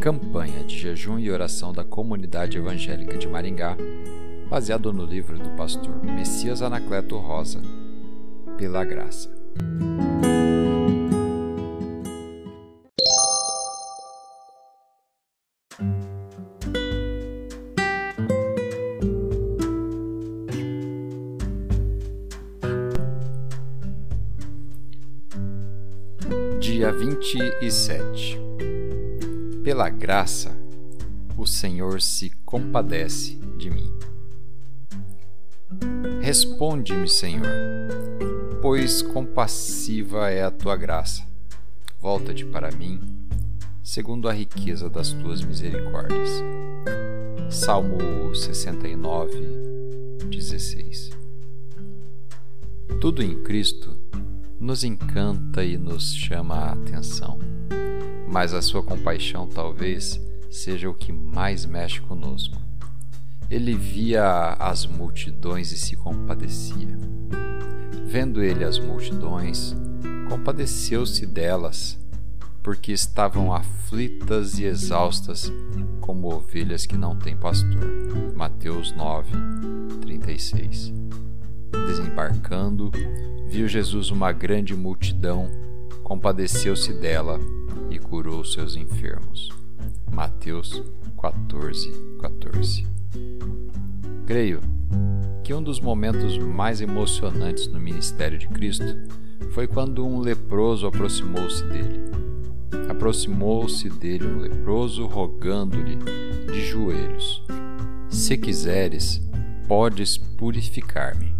Campanha de jejum e oração da Comunidade Evangélica de Maringá, baseado no livro do pastor Messias Anacleto Rosa, Pela Graça. Dia 27 Pela graça, o Senhor se compadece de mim. Responde-me, Senhor, pois compassiva é a tua graça. Volta-te para mim, segundo a riqueza das tuas misericórdias. Salmo 69, 16 Tudo em Cristo nos encanta e nos chama a atenção, mas a sua compaixão talvez seja o que mais mexe conosco. Ele via as multidões e se compadecia. Vendo ele as multidões, compadeceu-se delas, porque estavam aflitas e exaustas, como ovelhas que não têm pastor. Mateus 9, 36. Desembarcando, viu Jesus uma grande multidão, compadeceu-se dela curou seus enfermos. Mateus 14, 14. Creio que um dos momentos mais emocionantes no ministério de Cristo foi quando um leproso aproximou-se dele. Aproximou-se dele um leproso, rogando-lhe de joelhos: Se quiseres, podes purificar-me.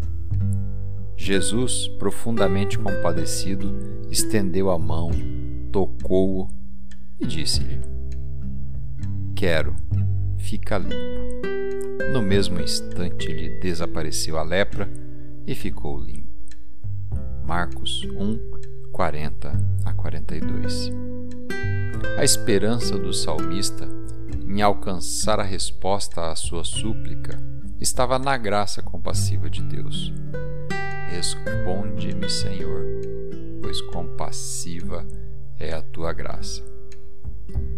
Jesus, profundamente compadecido, estendeu a mão, tocou-o e disse-lhe: Quero, fica limpo. No mesmo instante lhe desapareceu a lepra e ficou limpo. Marcos 1, 40 a 42. A esperança do salmista em alcançar a resposta à sua súplica estava na graça compassiva de Deus. Responde-me, Senhor, pois compassiva é a tua graça.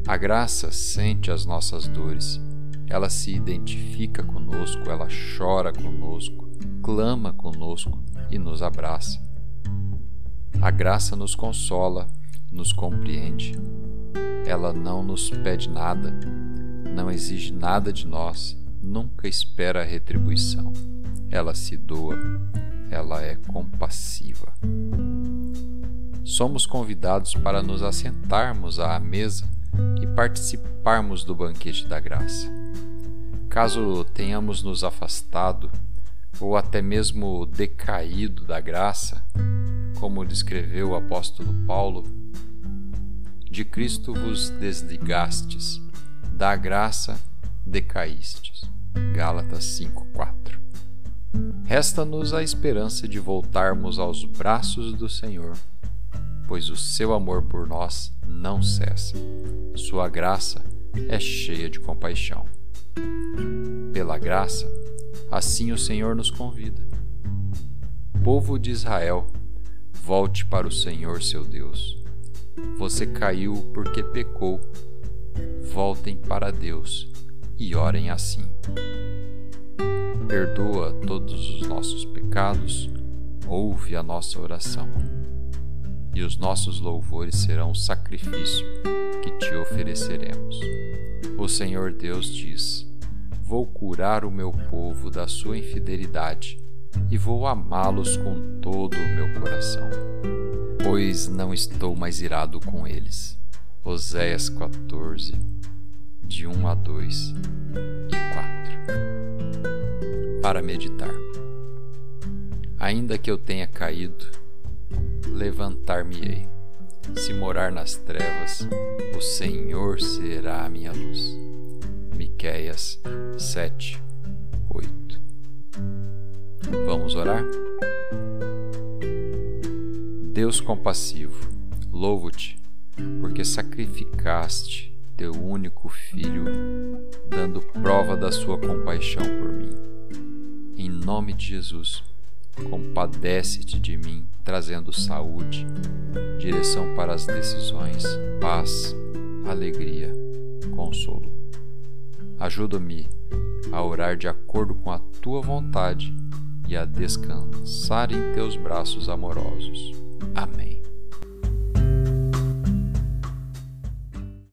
A graça sente as nossas dores, ela se identifica conosco, ela chora conosco, clama conosco e nos abraça. A graça nos consola, nos compreende. Ela não nos pede nada, não exige nada de nós, nunca espera a retribuição. Ela se doa, ela é compassiva. Somos convidados para nos assentarmos à mesa e participarmos do banquete da graça. Caso tenhamos nos afastado ou até mesmo decaído da graça, como descreveu o apóstolo Paulo, de Cristo vos desligastes, da graça decaístes. Gálatas 5:4. Resta-nos a esperança de voltarmos aos braços do Senhor, pois o seu amor por nós não cessa. Sua graça é cheia de compaixão. Pela graça, assim o Senhor nos convida. Povo de Israel, volte para o Senhor seu Deus. Você caiu porque pecou. Voltem para Deus e orem assim perdoa todos os nossos pecados, ouve a nossa oração. E os nossos louvores serão o sacrifício que te ofereceremos. O Senhor Deus diz: Vou curar o meu povo da sua infidelidade e vou amá-los com todo o meu coração, pois não estou mais irado com eles. Oséias 14, de 1 a 2 e 4 para meditar. Ainda que eu tenha caído, levantar-me-ei. Se morar nas trevas, o Senhor será a minha luz. Miqueias 7, 8. Vamos orar? Deus compassivo, louvo-te, porque sacrificaste teu único filho, dando prova da sua compaixão por mim em nome de Jesus, compadece-te de mim, trazendo saúde, direção para as decisões, paz, alegria consolo. Ajuda-me a orar de acordo com a tua vontade e a descansar em teus braços amorosos. Amém.